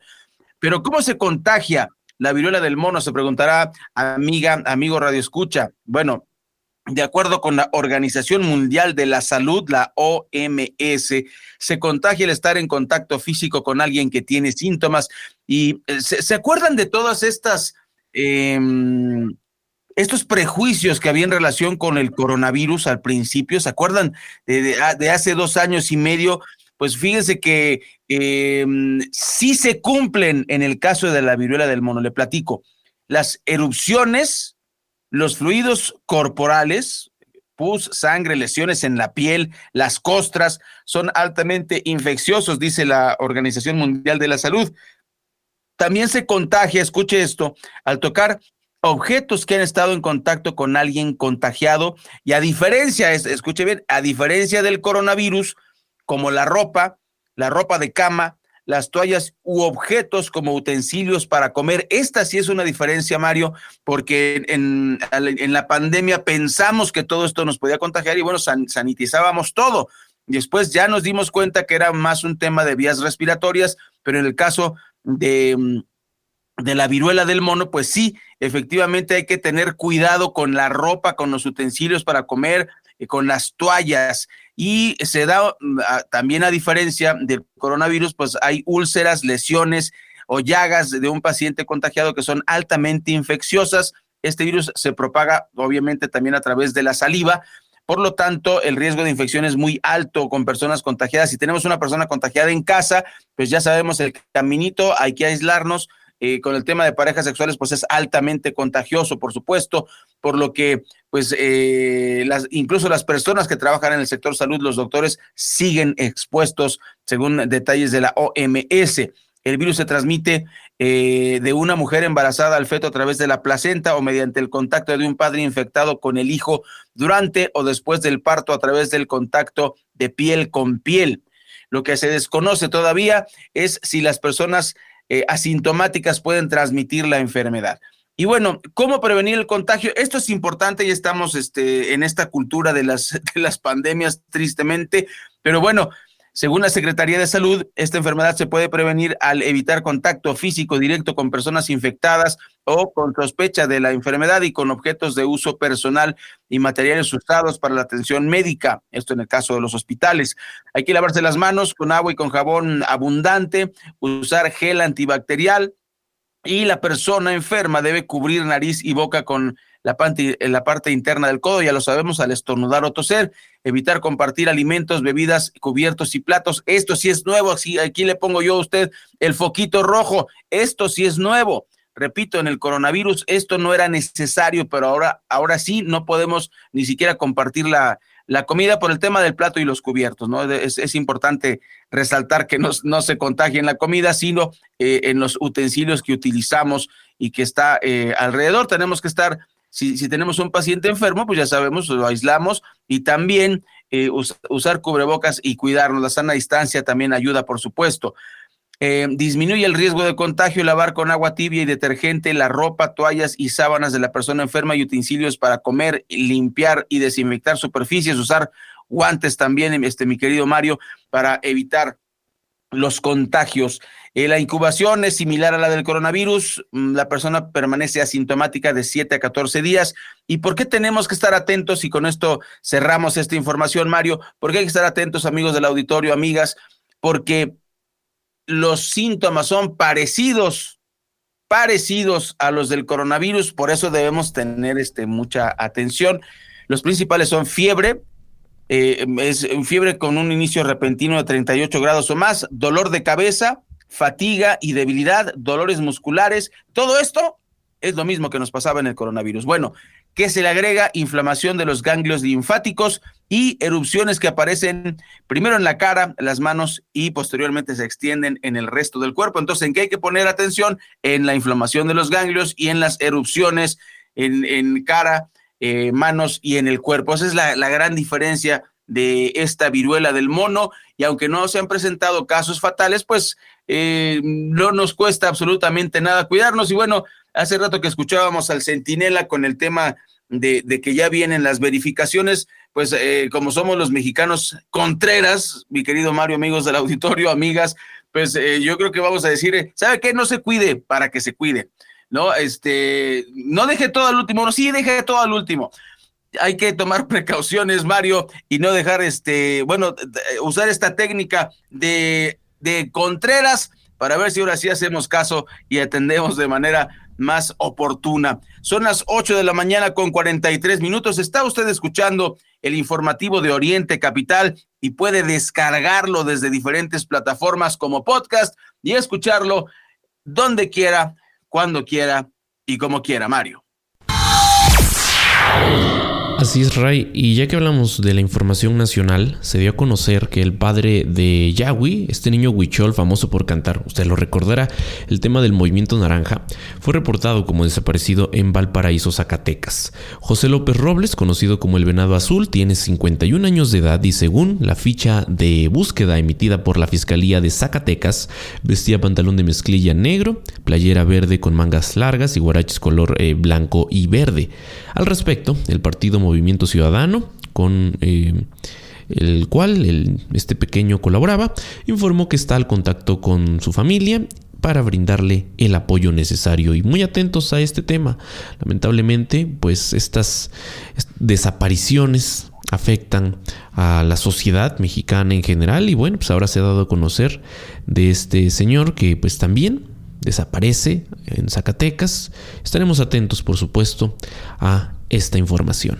Pero ¿cómo se contagia la viruela del mono? Se preguntará amiga, amigo Radio Escucha. Bueno, de acuerdo con la Organización Mundial de la Salud, la OMS, se contagia el estar en contacto físico con alguien que tiene síntomas. Y eh, se, acuerdan de todas estas, em, estos prejuicios que había en relación con el coronavirus al principio. ¿Se acuerdan de, hace dos años y medio? Pues fíjense que em, sí se cumplen en el caso de la viruela del mono. Le platico. Las erupciones los fluidos corporales, pus, sangre, lesiones en la piel, las costras, son altamente infecciosos, dice la Organización Mundial de la Salud. También se contagia, escuche esto, al tocar objetos que han estado en contacto con alguien contagiado y a diferencia, escuche bien, a diferencia del coronavirus, como la ropa, la ropa de cama, las toallas u objetos como utensilios para comer. Esta sí es una diferencia, Mario, porque en, en la pandemia pensamos que todo esto nos podía contagiar y bueno, sanitizábamos todo. Después ya nos dimos cuenta que era más un tema de vías respiratorias, pero en el caso de, mm, de la viruela del mono, pues sí, efectivamente hay que tener cuidado con la ropa, con los utensilios para comer, eh, con las toallas. Y se da mm, también a diferencia del coronavirus, pues hay úlceras, lesiones o llagas de un paciente contagiado que son altamente infecciosas. Este virus se propaga obviamente también a través de la saliva, por lo tanto, el riesgo de infección es muy alto con personas contagiadas. Si tenemos una persona contagiada en casa, pues ya sabemos el caminito, hay que aislarnos. Eh, con el tema de parejas sexuales, pues es altamente contagioso, por supuesto, por lo que, pues, eh, las, incluso las personas que trabajan en el sector salud, los doctores, siguen expuestos, según detalles de la OMS. El virus se transmite eh, de una mujer embarazada al feto a través de la placenta o mediante el contacto de un padre infectado con el hijo durante o después del parto a través del contacto de piel con piel. Lo que se desconoce todavía es si las personas eh, asintomáticas pueden transmitir la enfermedad. Y bueno, ¿cómo prevenir el contagio? Esto es importante y estamos este, en esta cultura de las, de las pandemias, tristemente, pero bueno, según la Secretaría de Salud, esta enfermedad se puede prevenir al evitar contacto físico directo con personas infectadas o con sospecha de la enfermedad y con objetos de uso personal y materiales usados para la atención médica. Esto en el caso de los hospitales. Hay que lavarse las manos con agua y con jabón abundante, usar gel antibacterial y la persona enferma debe cubrir nariz y boca con la parte, la parte interna del codo, ya lo sabemos, al estornudar o toser, evitar compartir alimentos, bebidas, cubiertos y platos. Esto sí es nuevo, aquí, aquí le pongo yo a usted el foquito rojo, esto sí es nuevo. Repito, en el coronavirus esto no era necesario, pero ahora, ahora sí no podemos ni siquiera compartir la, la comida por el tema del plato y los cubiertos, ¿no? Es, es importante resaltar que no, no, se contagie en la comida, sino eh, en los utensilios que utilizamos y que está eh, alrededor. Tenemos que estar si, tenemos un paciente enfermo, pues ya sabemos, lo aislamos y también eh, usar cubrebocas y cuidarnos. La sana distancia también ayuda, por supuesto. Eh, disminuye el riesgo de contagio, lavar con agua tibia y detergente la ropa, toallas y sábanas de la persona enferma y utensilios para comer, limpiar y desinfectar superficies, usar guantes también, este, mi querido Mario, para evitar los contagios. Eh, la incubación es similar a la del coronavirus. Mm, la persona permanece asintomática de 7 a 14 días. ¿Y por qué tenemos que estar atentos? Y con esto cerramos esta información, Mario. ¿Por qué hay que estar atentos, amigos del auditorio, amigas? Porque los síntomas son parecidos, parecidos a los del coronavirus. Por eso debemos tener este, mucha atención. Los principales son fiebre, eh, es fiebre con un inicio repentino de 38 grados o más, dolor de cabeza, fatiga y debilidad, dolores musculares, todo esto es lo mismo que nos pasaba en el coronavirus. Bueno, que se le agrega inflamación de los ganglios linfáticos y erupciones que aparecen primero en la cara, las manos y posteriormente se extienden en el resto del cuerpo. Entonces, ¿en qué hay que poner atención? En la inflamación de los ganglios y en las erupciones en, en cara, eh, manos y en el cuerpo. Esa es la, la gran diferencia de esta viruela del mono y aunque no se han presentado casos fatales, pues eh, no nos cuesta absolutamente nada cuidarnos. Y bueno, hace rato que escuchábamos al Centinela con el tema de, que ya vienen las verificaciones, pues eh, como somos los mexicanos contreras, mi querido Mario, amigos del auditorio, amigas, pues eh, yo creo que vamos a decir, ¿sabe qué? No se cuide para que se cuide. No, este, no deje todo al último, no, sí, deje todo al último hay que tomar precauciones, Mario, y no dejar este, bueno, usar esta técnica de, de Contreras para ver si ahora sí hacemos caso y atendemos de manera más oportuna. Son las 8 de la mañana con 43 minutos. Está usted escuchando el informativo de Oriente Capital y puede descargarlo desde diferentes plataformas como podcast y escucharlo donde quiera, cuando quiera y como quiera, Mario. Así es, Ray. Y ya que hablamos de la información nacional, se dio a conocer que el padre de Yahweh, este niño huichol famoso por cantar, usted lo recordará, el tema del movimiento naranja, fue reportado como desaparecido en Valparaíso, Zacatecas. José López Robles, conocido como el Venado Azul, tiene 51 años de edad y según la ficha de búsqueda emitida por la Fiscalía de Zacatecas, vestía pantalón de mezclilla negro, playera verde con mangas largas y guaraches color eh, blanco y verde. Al respecto, el partido Movimiento Ciudadano, con eh, el cual este pequeño colaboraba, informó que está al contacto con su familia para brindarle el apoyo necesario y muy atentos a este tema. Lamentablemente, pues estas desapariciones afectan a la sociedad mexicana en general y bueno, pues ahora se ha dado a conocer de este señor que pues también desaparece en Zacatecas. Estaremos atentos, por supuesto, a esta información.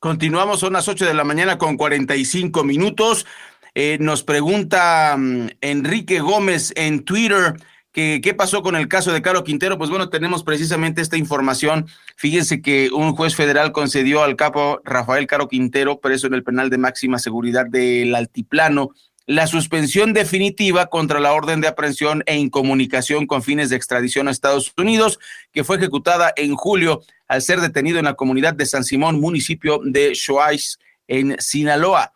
Continuamos, son las 8 de la mañana con 45 minutos. Eh, nos pregunta mm, Enrique Gómez en Twitter. que ¿Qué pasó con el caso de Caro Quintero? Pues bueno, tenemos precisamente esta información. Fíjense que un juez federal concedió al capo Rafael Caro Quintero, preso en el penal de máxima seguridad del Altiplano, la suspensión definitiva contra la orden de aprehensión e incomunicación con fines de extradición a Estados Unidos, que fue ejecutada en julio al ser detenido en la comunidad de San Simón, municipio de Shoais, en Sinaloa.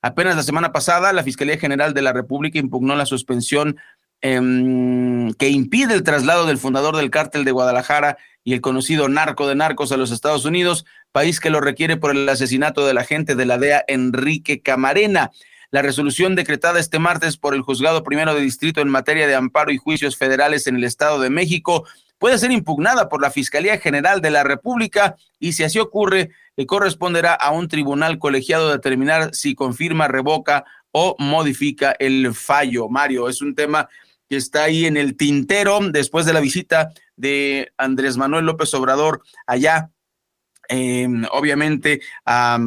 Apenas la semana pasada, la Fiscalía General de la República impugnó la suspensión em, que impide el traslado del fundador del cártel de Guadalajara y el conocido narco de narcos a los Estados Unidos, país que lo requiere por el asesinato del agente de la DEA Enrique Camarena. La resolución decretada este martes por el Juzgado Primero de Distrito en materia de amparo y juicios federales en el Estado de México puede ser impugnada por la Fiscalía General de la República y si así ocurre, le corresponderá a un tribunal colegiado determinar si confirma, revoca o modifica el fallo. Mario, es un tema que está ahí en el tintero después de la visita de Andrés Manuel López Obrador allá em, obviamente a,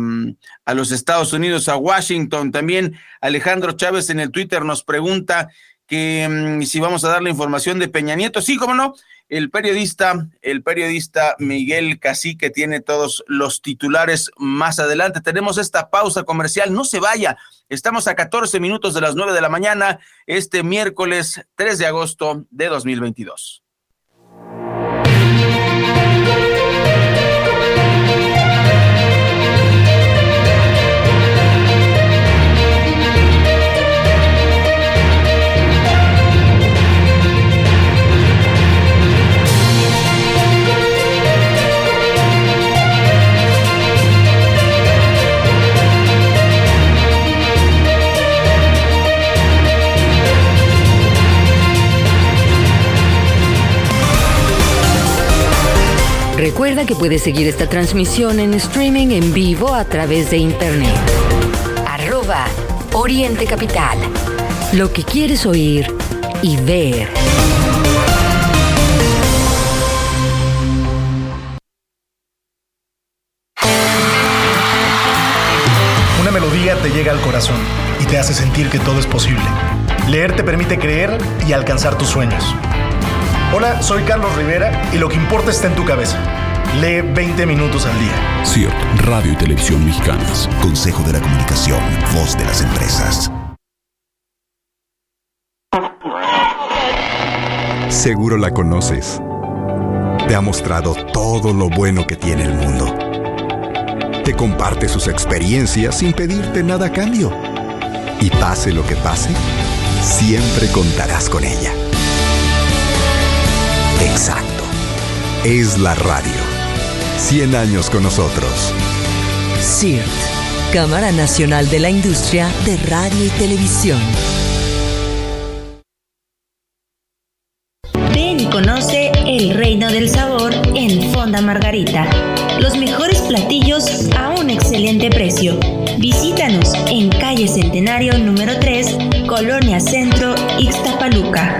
a, los Estados Unidos, a Washington. También Alejandro Chávez en el Twitter nos pregunta que em, si vamos a dar la información de Peña Nieto. Sí, cómo no. El periodista, el periodista Miguel Cacique tiene todos los titulares más adelante. Tenemos esta pausa comercial. No se vaya. Estamos a 14 minutos de las 9 de la mañana, este miércoles 3 de agosto de 2022. Recuerda que puedes seguir esta transmisión en streaming en vivo a través de internet. Arroba Oriente Capital. Lo que quieres oír y ver. Una melodía te llega al corazón y te hace sentir que todo es posible. Leer te permite creer y alcanzar tus sueños. Hola, soy Carlos Rivera y lo que importa está en tu cabeza. Lee 20 minutos al día. CIRT, Radio y Televisión Mexicanas. Consejo de la Comunicación, voz de las empresas. Seguro la conoces. Te ha mostrado todo lo bueno que tiene el mundo. Te comparte sus experiencias sin pedirte nada a cambio. Y pase lo que pase, siempre contarás con ella. Exacto. Es la radio. 100 años con nosotros. CIRT, Cámara Nacional de la Industria de Radio y Televisión. Ven y conoce el reino del sabor en Fonda Margarita. Los mejores platillos a un excelente precio. Visítanos en calle Centenario número 3, Colonia Centro, Ixtapaluca.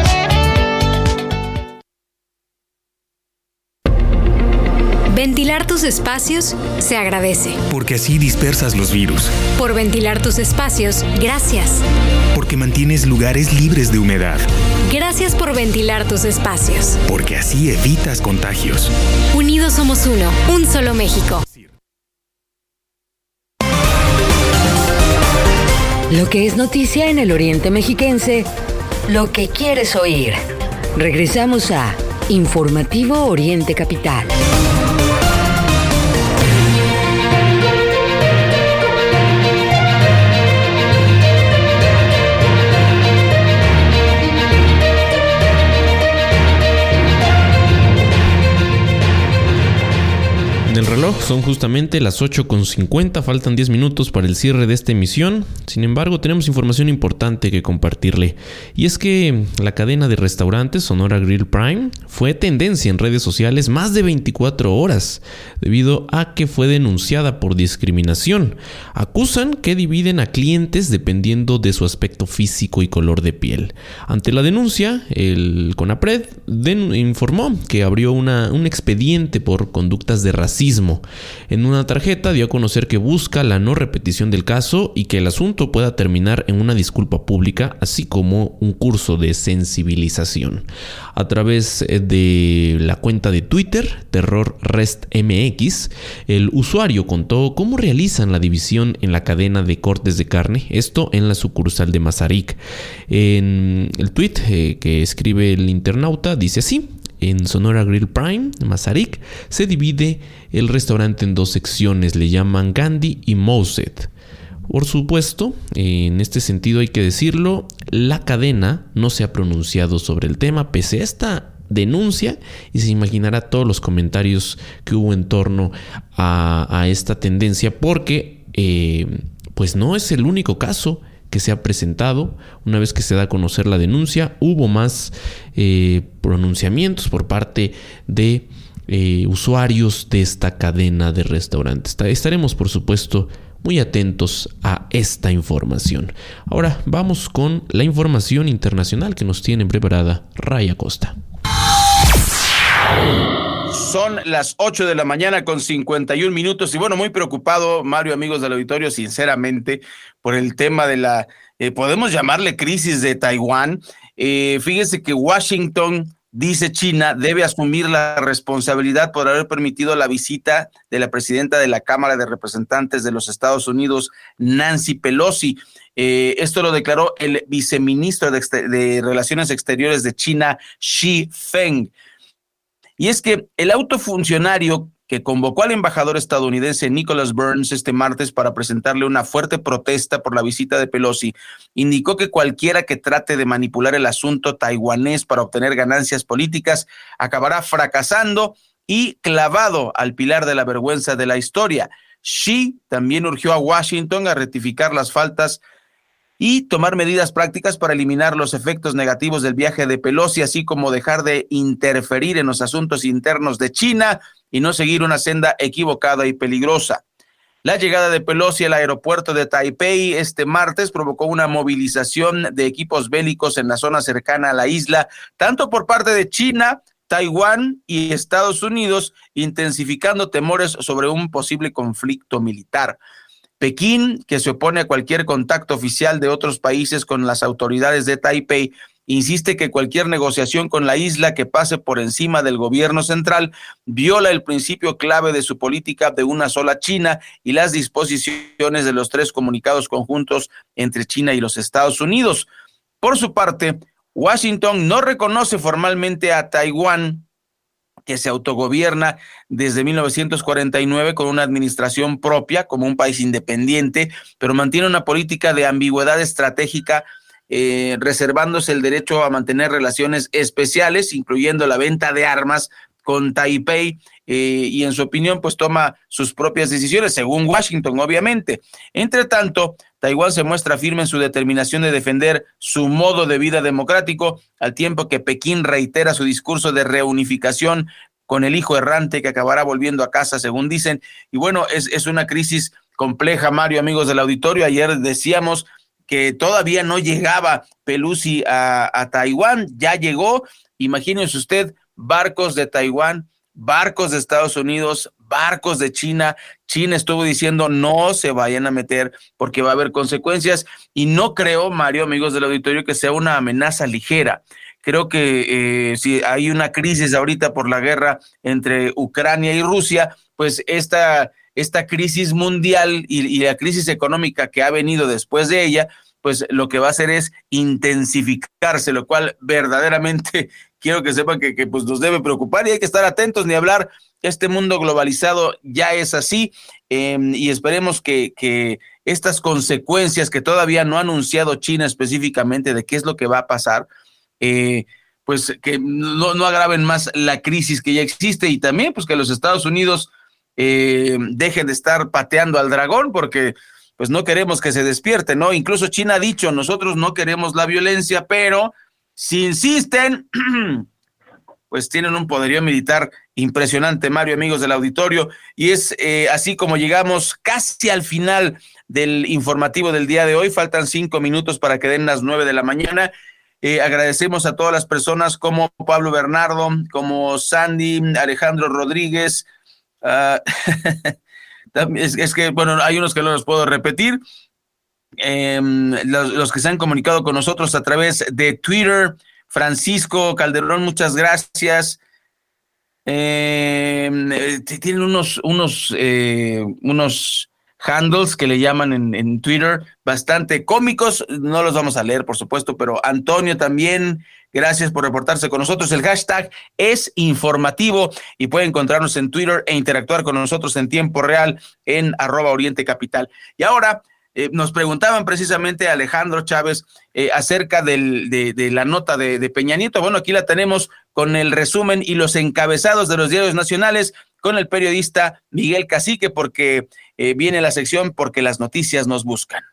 Ventilar tus espacios se agradece. Porque así dispersas los virus. Por ventilar tus espacios, gracias. Porque mantienes lugares libres de humedad. Gracias por ventilar tus espacios. Porque así evitas contagios. Unidos somos uno, un solo México. Lo que es noticia en el Oriente Mexiquense, lo que quieres oír. Regresamos a Informativo Oriente Capital. El reloj son justamente las 8.50, faltan 10 minutos para el cierre de esta emisión. Sin embargo, tenemos información importante que compartirle. Y es que la cadena de restaurantes Sonora Grill Prime fue tendencia en redes sociales más de 24 horas, debido a que fue denunciada por discriminación. Acusan que dividen a clientes dependiendo de su aspecto físico y color de piel. Ante la denuncia, el CONAPRED informó que abrió un expediente por conductas de racismo en una tarjeta dio a conocer que busca la no repetición del caso y que el asunto pueda terminar en una disculpa pública, así como un curso de sensibilización. A través eh, de la cuenta de Twitter, Terror Rest MX, el usuario contó cómo realizan la división en la cadena de cortes de carne, esto en la sucursal de Mazarik. En el tweet eh, que escribe el internauta dice así, en Sonora Grill Prime, Mazarik, se divide el restaurante en dos secciones, le llaman Gandhi y Moset. Por supuesto, en este sentido hay que decirlo, la cadena no se ha pronunciado sobre el tema, pese a esta denuncia, y se imaginará todos los comentarios que hubo en torno a, esta tendencia, porque eh, pues no es el único caso que se ha presentado. Una vez que se da a conocer la denuncia, hubo más eh, pronunciamientos por parte de eh, usuarios de esta cadena de restaurantes. Estaremos, por supuesto, muy atentos a esta información. Ahora vamos con la información internacional que nos tiene preparada Raya Costa. Son las 8 de la mañana con 51 minutos y bueno, muy preocupado, Mario, amigos del auditorio, sinceramente, por el tema de la, eh, podemos llamarle crisis de Taiwán. Eh, fíjese que Washington, dice China, debe asumir la responsabilidad por haber permitido la visita de la presidenta de la Cámara de Representantes de los Estados Unidos, Nancy Pelosi. Eh, esto lo declaró el viceministro de, de Relaciones Exteriores de China, Xi Feng. Y es que el autofuncionario que convocó al embajador estadounidense Nicholas Burns este martes para presentarle una fuerte protesta por la visita de Pelosi, indicó que cualquiera que trate de manipular el asunto taiwanés para obtener ganancias políticas acabará fracasando y clavado al pilar de la vergüenza de la historia. Xi también urgió a Washington a rectificar las faltas y tomar medidas prácticas para eliminar los efectos negativos del viaje de Pelosi, así como dejar de interferir en los asuntos internos de China y no seguir una senda equivocada y peligrosa. La llegada de Pelosi al aeropuerto de Taipei este martes provocó una movilización de equipos bélicos en la zona cercana a la isla, tanto por parte de China, Taiwán y Estados Unidos, intensificando temores sobre un posible conflicto militar. Pekín, que se opone a cualquier contacto oficial de otros países con las autoridades de Taipei, insiste que cualquier negociación con la isla que pase por encima del gobierno central viola el principio clave de su política de una sola China y las disposiciones de los tres comunicados conjuntos entre China y los Estados Unidos. Por su parte, Washington no reconoce formalmente a Taiwán que se autogobierna desde 1949 con una administración propia como un país independiente, pero mantiene una política de ambigüedad estratégica, eh, reservándose el derecho a mantener relaciones especiales, incluyendo la venta de armas con Taipei eh, y en su opinión pues toma sus propias decisiones, según Washington obviamente. Entre tanto, Taiwán se muestra firme en su determinación de defender su modo de vida democrático, al tiempo que Pekín reitera su discurso de reunificación con el hijo errante que acabará volviendo a casa, según dicen. Y bueno, es, es una crisis compleja, Mario, amigos del auditorio. Ayer decíamos que todavía no llegaba Pelusi a, a Taiwán, ya llegó. Imagínese usted, barcos de Taiwán, barcos de Estados Unidos, barcos de China. China estuvo diciendo no se vayan a meter porque va a haber consecuencias y no creo, Mario, amigos del auditorio, que sea una amenaza ligera. Creo que eh, si hay una crisis ahorita por la guerra entre Ucrania y Rusia, pues esta, esta crisis mundial y, y la crisis económica que ha venido después de ella, pues lo que va a hacer es intensificarse, lo cual verdaderamente quiero que sepan que, pues nos debe preocupar y hay que estar atentos ni hablar. Este mundo globalizado ya es así em, y esperemos que, que estas consecuencias que todavía no ha anunciado China específicamente de qué es lo que va a pasar, eh, pues que no, no, agraven más la crisis que ya existe y también pues que los Estados Unidos eh, dejen de estar pateando al dragón porque pues no queremos que se despierte, ¿no? Incluso China ha dicho, nosotros no queremos la violencia, pero si insisten, pues tienen un poderío militar impresionante, Mario, amigos del auditorio, y es eh, así como llegamos casi al final del informativo del día de hoy. Faltan cinco minutos para que den las nueve de la mañana. Eh, agradecemos a todas las personas como Pablo Bernardo, como Sandy, Alejandro Rodríguez. Es, es, que, bueno, hay unos que no los puedo repetir. Eh, los, que se han comunicado con nosotros a través de Twitter. Francisco Calderón, muchas gracias. Eh, tienen unos, unos, eh, unos handles que le llaman en, en, Twitter, bastante cómicos, no los vamos a leer, por supuesto, pero Antonio también, gracias por reportarse con nosotros. El hashtag es informativo y puede encontrarnos en Twitter e interactuar con nosotros en tiempo real en arroba Oriente Capital. Y ahora eh, nos preguntaban precisamente Alejandro Chávez eh, acerca del, de, de, la nota de, de Peña Nieto. Bueno, aquí la tenemos con el resumen y los encabezados de los diarios nacionales con el periodista Miguel Cacique, porque eh, viene la sección porque las noticias nos buscan.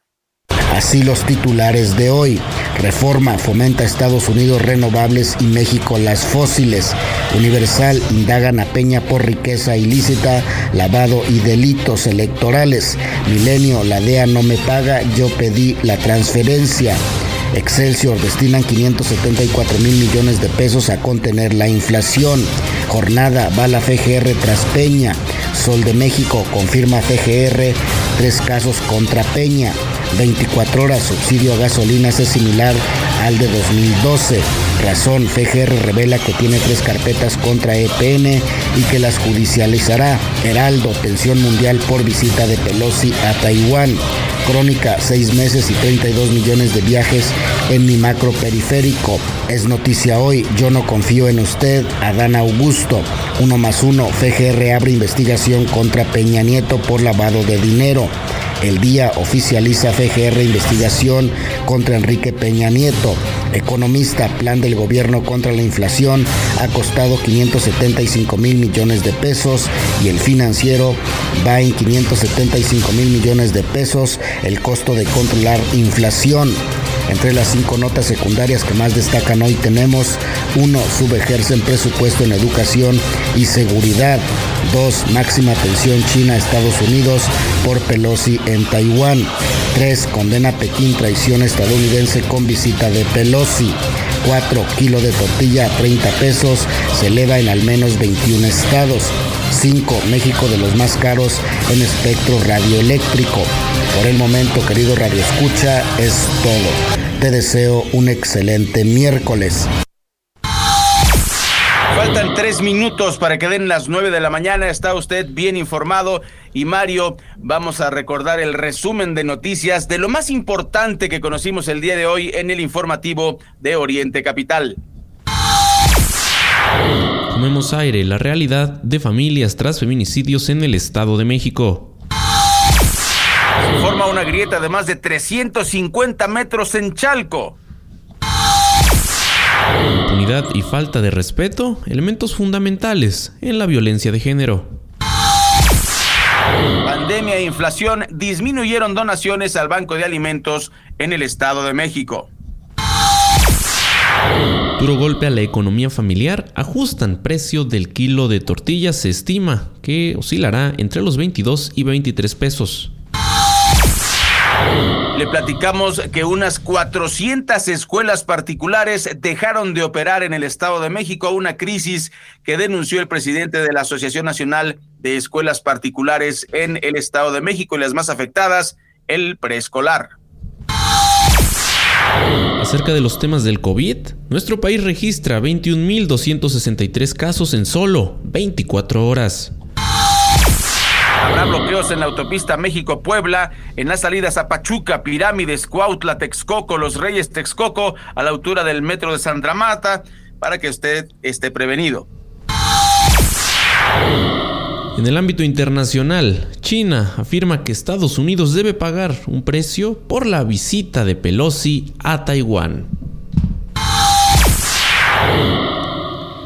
Así los titulares de hoy. Reforma fomenta Estados Unidos renovables y México las fósiles. Universal indagan a Peña por riqueza ilícita, lavado y delitos electorales. Milenio, la DEA no me paga, yo pedí la transferencia. Excelsior destinan 574 mil millones de pesos a contener la inflación. Jornada va la FGR tras Peña. Sol de México confirma FGR tres casos contra Peña. 24 horas subsidio a gasolinas es similar al de 2012. Razón, FGR revela que tiene tres carpetas contra EPN y que las judicializará. Heraldo, tensión mundial por visita de Pelosi a Taiwán. Crónica, seis meses y 32 millones de viajes en mi macro periférico. Es noticia hoy, yo no confío en usted, Adán Augusto. Uno más uno, FGR abre investigación contra Peña Nieto por lavado de dinero. El día oficializa FGR investigación contra Enrique Peña Nieto. Economista, plan del gobierno contra la inflación ha costado 575 mil millones de pesos y el financiero va en 575 mil millones de pesos el costo de controlar inflación. Entre las cinco notas secundarias que más destacan hoy tenemos 1. Subejercen presupuesto en educación y seguridad. 2. Máxima tensión China-Estados Unidos por Pelosi en Taiwán. 3. Condena Pekín traición estadounidense con visita de Pelosi. 4. Kilo de tortilla a 30 pesos se eleva en al menos 21 estados. 5. México de los más caros en espectro radioeléctrico. Por el momento, querido Radio Escucha, es todo. Te deseo un excelente miércoles. Faltan tres minutos para que den las nueve de la mañana. Está usted bien informado. Y Mario, vamos a recordar el resumen de noticias de lo más importante que conocimos el día de hoy en el informativo de Oriente Capital. Tomemos aire, la realidad de familias tras feminicidios en el Estado de México. Se forma una grieta de más de 350 metros en Chalco. Impunidad y falta de respeto, elementos fundamentales en la violencia de género. Pandemia e inflación disminuyeron donaciones al Banco de Alimentos en el Estado de México. Duro golpe a la economía familiar, ajustan precio del kilo de tortillas, se estima que oscilará entre los 22 y 23 pesos. Le platicamos que unas 400 escuelas particulares dejaron de operar en el Estado de México, una crisis que denunció el presidente de la Asociación Nacional de Escuelas Particulares en el Estado de México y las más afectadas, el preescolar. Acerca de los temas del COVID, nuestro país registra 21.263 casos en solo 24 horas. Habrá bloqueos en la autopista México-Puebla, en las salidas a Pachuca, Pirámides, Cuautla, Texcoco, Los Reyes, Texcoco, a la altura del metro de Santa Marta, para que usted esté prevenido. En el ámbito internacional, China afirma que Estados Unidos debe pagar un precio por la visita de Pelosi a Taiwán.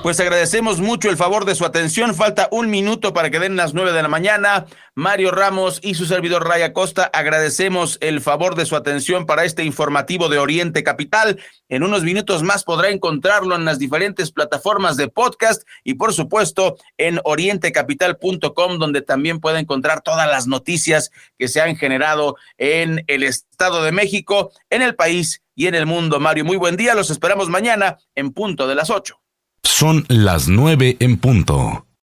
Pues agradecemos mucho el favor de su atención. Falta un minuto para que den las nueve de la mañana. Mario Ramos y su servidor Raya Costa agradecemos el favor de su atención para este informativo de Oriente Capital. En unos minutos más podrá encontrarlo en las diferentes plataformas de podcast y por supuesto en orientecapital.com donde también puede encontrar todas las noticias que se han generado en el Estado de México, en el país y en el mundo. Mario, muy buen día. Los esperamos mañana en punto de las ocho. Son las nueve en punto.